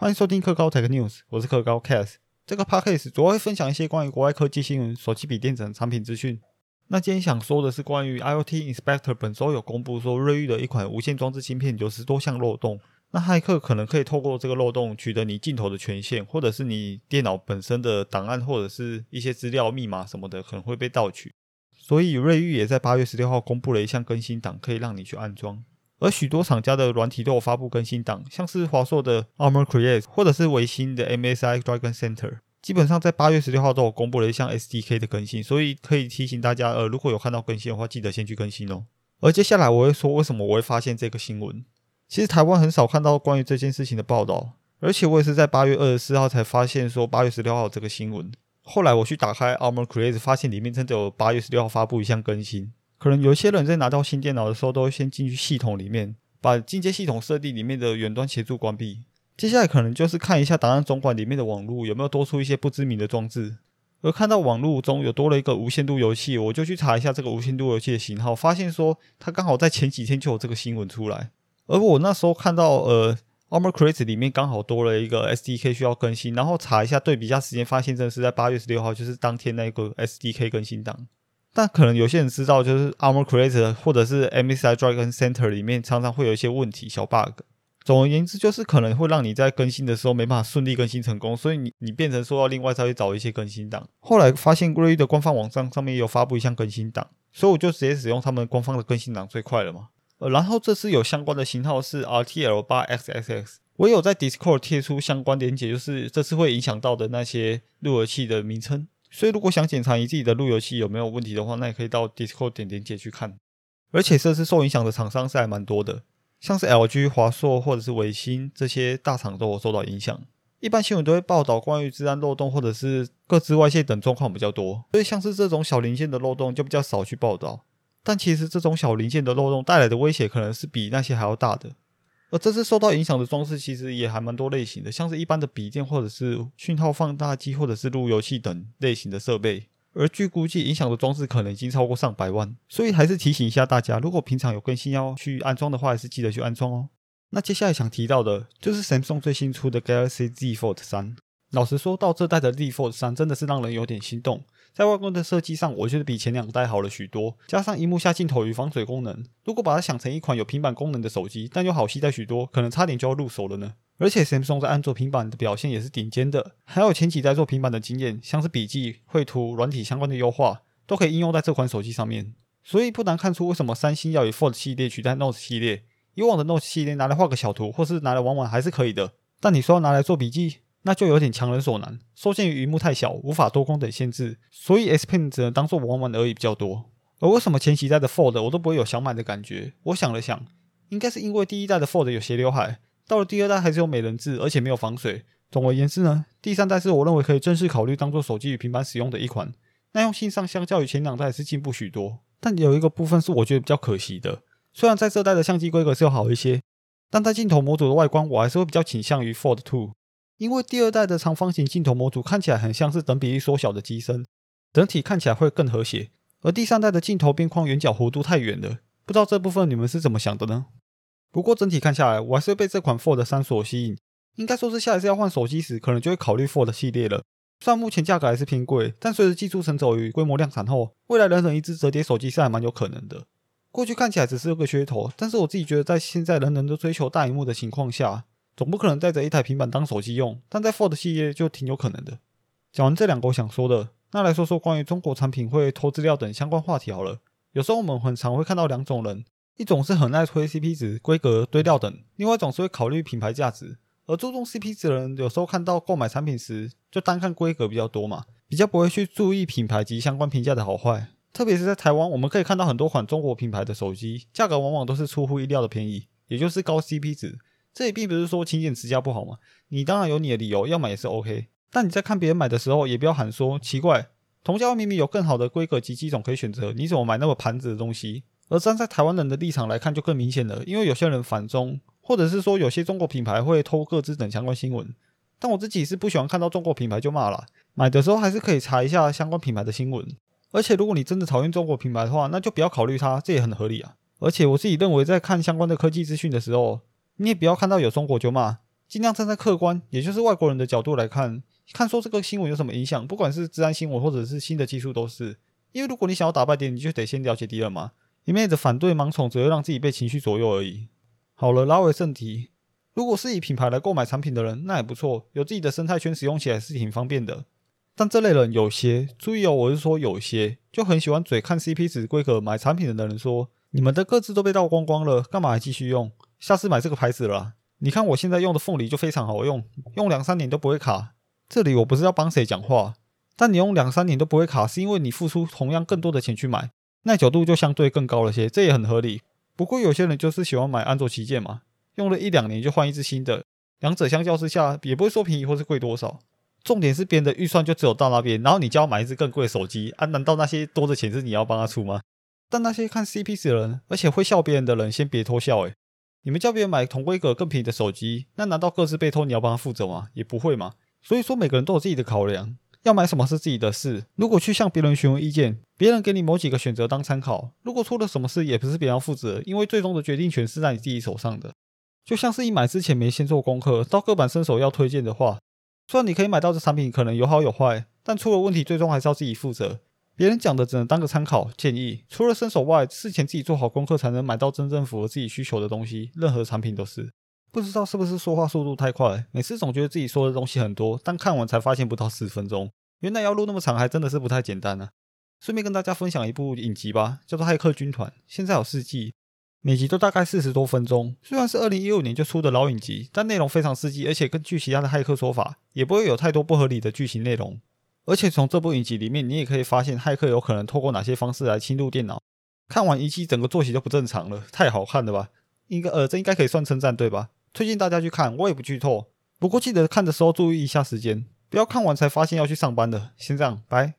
欢迎收听科高 Tech News，我是科高 Cast。这个 podcast 主要会分享一些关于国外科技新闻、手机、笔电等产品资讯。那今天想说的是关于 IoT Inspector 本周有公布说，瑞昱的一款无线装置芯片有十多项漏洞。那骇客可能可以透过这个漏洞取得你镜头的权限，或者是你电脑本身的档案，或者是一些资料、密码什么的，可能会被盗取。所以瑞昱也在八月十六号公布了一项更新档，可以让你去安装。而许多厂家的软体都有发布更新档，像是华硕的 Armor Create，或者是维新的 MSI Dragon Center，基本上在八月十六号都有公布了一项 SDK 的更新，所以可以提醒大家，呃，如果有看到更新的话，记得先去更新哦。而接下来我会说为什么我会发现这个新闻。其实台湾很少看到关于这件事情的报道，而且我也是在八月二十四号才发现说八月十六号这个新闻。后来我去打开 Armor Create，发现里面真的有八月十六号发布一项更新。可能有一些人在拿到新电脑的时候，都会先进去系统里面，把进阶系统设定里面的远端协助关闭。接下来可能就是看一下档案总管里面的网络有没有多出一些不知名的装置。而看到网络中有多了一个无线度游戏，我就去查一下这个无线度游戏的型号，发现说它刚好在前几天就有这个新闻出来。而我那时候看到，呃，Armor Crate 里面刚好多了一个 SDK 需要更新，然后查一下对比一下时间，发现真的是在八月十六号，就是当天那个 SDK 更新档。但可能有些人知道，就是 Armor Creator 或者是 MSI Dragon Center 里面常常会有一些问题、小 bug。总而言之，就是可能会让你在更新的时候没办法顺利更新成功，所以你你变成说要另外再去找一些更新档。后来发现 Gray 的官方网站上面有发布一项更新档，所以我就直接使用他们官方的更新档最快了嘛。呃，然后这次有相关的型号是 RTL 八 XXX，我有在 Discord 贴出相关连接，就是这次会影响到的那些路由器的名称。所以，如果想检查你自己的路由器有没有问题的话，那也可以到 Discord 点连接去看。而且，这次受影响的厂商是还蛮多的，像是 LG、华硕或者是维新这些大厂都有受到影响。一般新闻都会报道关于治安漏洞或者是各自外泄等状况比较多，所以像是这种小零件的漏洞就比较少去报道。但其实这种小零件的漏洞带来的威胁可能是比那些还要大的。而这次受到影响的装置其实也还蛮多类型的，像是一般的笔电，或者是讯号放大机，或者是路由器等类型的设备。而据估计，影响的装置可能已经超过上百万。所以还是提醒一下大家，如果平常有更新要去安装的话，还是记得去安装哦。那接下来想提到的就是 Samsung 最新出的 Galaxy Z Fold 三。老实说，到这代的 Z Fold 三真的是让人有点心动。在外观的设计上，我觉得比前两代好了许多。加上荧幕下镜头与防水功能，如果把它想成一款有平板功能的手机，但又好携带许多，可能差点就要入手了呢。而且 Samsung 在安卓平板的表现也是顶尖的，还有前几代做平板的经验，像是笔记、绘图、软体相关的优化，都可以应用在这款手机上面。所以不难看出为什么三星要以 Fold 系列取代 Note 系列。以往的 Note 系列拿来画个小图，或是拿来玩玩还是可以的，但你说要拿来做笔记？那就有点强人所难，受限于屏幕太小，无法多功等限制，所以 S Pen 只能当做玩玩而已比较多。而为什么前几代的 Fold 我都不会有想买的感觉？我想了想，应该是因为第一代的 Fold 有斜刘海，到了第二代还是有美人痣，而且没有防水。总而言之呢，第三代是我认为可以正式考虑当做手机与平板使用的一款，耐用性上相较于前两代是进步许多。但有一个部分是我觉得比较可惜的，虽然在这代的相机规格是要好一些，但在镜头模组的外观我还是会比较倾向于 Fold Two。因为第二代的长方形镜头模组看起来很像是等比例缩小的机身，整体看起来会更和谐。而第三代的镜头边框圆角弧度太远了，不知道这部分你们是怎么想的呢？不过整体看下来，我还是被这款 Fold 三所吸引。应该说是下一次要换手机时，可能就会考虑 Fold 系列了。虽然目前价格还是偏贵，但随着技术成熟与规模量产后，未来人人一只折叠手机是还蛮有可能的。过去看起来只是个噱头，但是我自己觉得，在现在人人都追求大荧幕的情况下，总不可能带着一台平板当手机用，但在 Fold 系列就挺有可能的。讲完这两个我想说的，那来说说关于中国产品会偷资料等相关话题好了。有时候我们很常会看到两种人，一种是很爱推 CP 值、规格、堆料等，另外一种是会考虑品牌价值。而注重 CP 值的人，有时候看到购买产品时就单看规格比较多嘛，比较不会去注意品牌及相关评价的好坏。特别是在台湾，我们可以看到很多款中国品牌的手机，价格往往都是出乎意料的便宜，也就是高 CP 值。这也并不是说勤俭持家不好嘛，你当然有你的理由，要买也是 OK。但你在看别人买的时候，也不要喊说奇怪，同价位明明有更好的规格及机种可以选择，你怎么买那么盘子的东西？而站在台湾人的立场来看，就更明显了，因为有些人反中，或者是说有些中国品牌会偷各自等相关新闻。但我自己是不喜欢看到中国品牌就骂了，买的时候还是可以查一下相关品牌的新闻。而且如果你真的讨厌中国品牌的话，那就不要考虑它，这也很合理啊。而且我自己认为，在看相关的科技资讯的时候，你也不要看到有中国就骂，尽量站在客观，也就是外国人的角度来看，看说这个新闻有什么影响，不管是治安新闻或者是新的技术都是。因为如果你想要打败敌人，你就得先了解敌人嘛。一昧的反对盲从，只会让自己被情绪左右而已。好了，拉回正题，如果是以品牌来购买产品的人，那也不错，有自己的生态圈，使用起来是挺方便的。但这类人有些，注意哦，我是说有些，就很喜欢嘴看 CP 值规格买产品的人说，你们的各自都被盗光光了，干嘛还继续用？下次买这个牌子了。你看我现在用的凤梨就非常好用，用两三年都不会卡。这里我不是要帮谁讲话，但你用两三年都不会卡，是因为你付出同样更多的钱去买，耐久度就相对更高了些，这也很合理。不过有些人就是喜欢买安卓旗舰嘛，用了一两年就换一只新的，两者相较之下也不会说便宜或是贵多少。重点是别人的预算就只有到那边，然后你就要买一只更贵的手机啊？难道那些多的钱是你要帮他出吗？但那些看 CP 值的人，而且会笑别人的人，先别偷笑诶。你们叫别人买同规格更便宜的手机，那难道各自被偷你要帮他负责吗？也不会嘛。所以说每个人都有自己的考量，要买什么是自己的事。如果去向别人询问意见，别人给你某几个选择当参考，如果出了什么事，也不是别人要负责，因为最终的决定权是在你自己手上的。就像是你买之前没先做功课，到各版伸手要推荐的话。虽然你可以买到这产品，可能有好有坏，但出了问题，最终还是要自己负责。别人讲的只能当个参考建议。除了伸手外，事前自己做好功课，才能买到真正符合自己需求的东西。任何产品都是。不知道是不是说话速度太快，每次总觉得自己说的东西很多，但看完才发现不到十分钟。原来要录那么长，还真的是不太简单呢。顺便跟大家分享一部影集吧，叫做《骇客军团》，现在有四季。每集都大概四十多分钟，虽然是二零一五年就出的老影集，但内容非常刺激，而且根据其他的骇客说法，也不会有太多不合理的剧情内容。而且从这部影集里面，你也可以发现骇客有可能透过哪些方式来侵入电脑。看完一期，整个作息就不正常了，太好看了吧？应该呃，这应该可以算称赞对吧？推荐大家去看，我也不剧透。不过记得看的时候注意一下时间，不要看完才发现要去上班了。先这样，拜。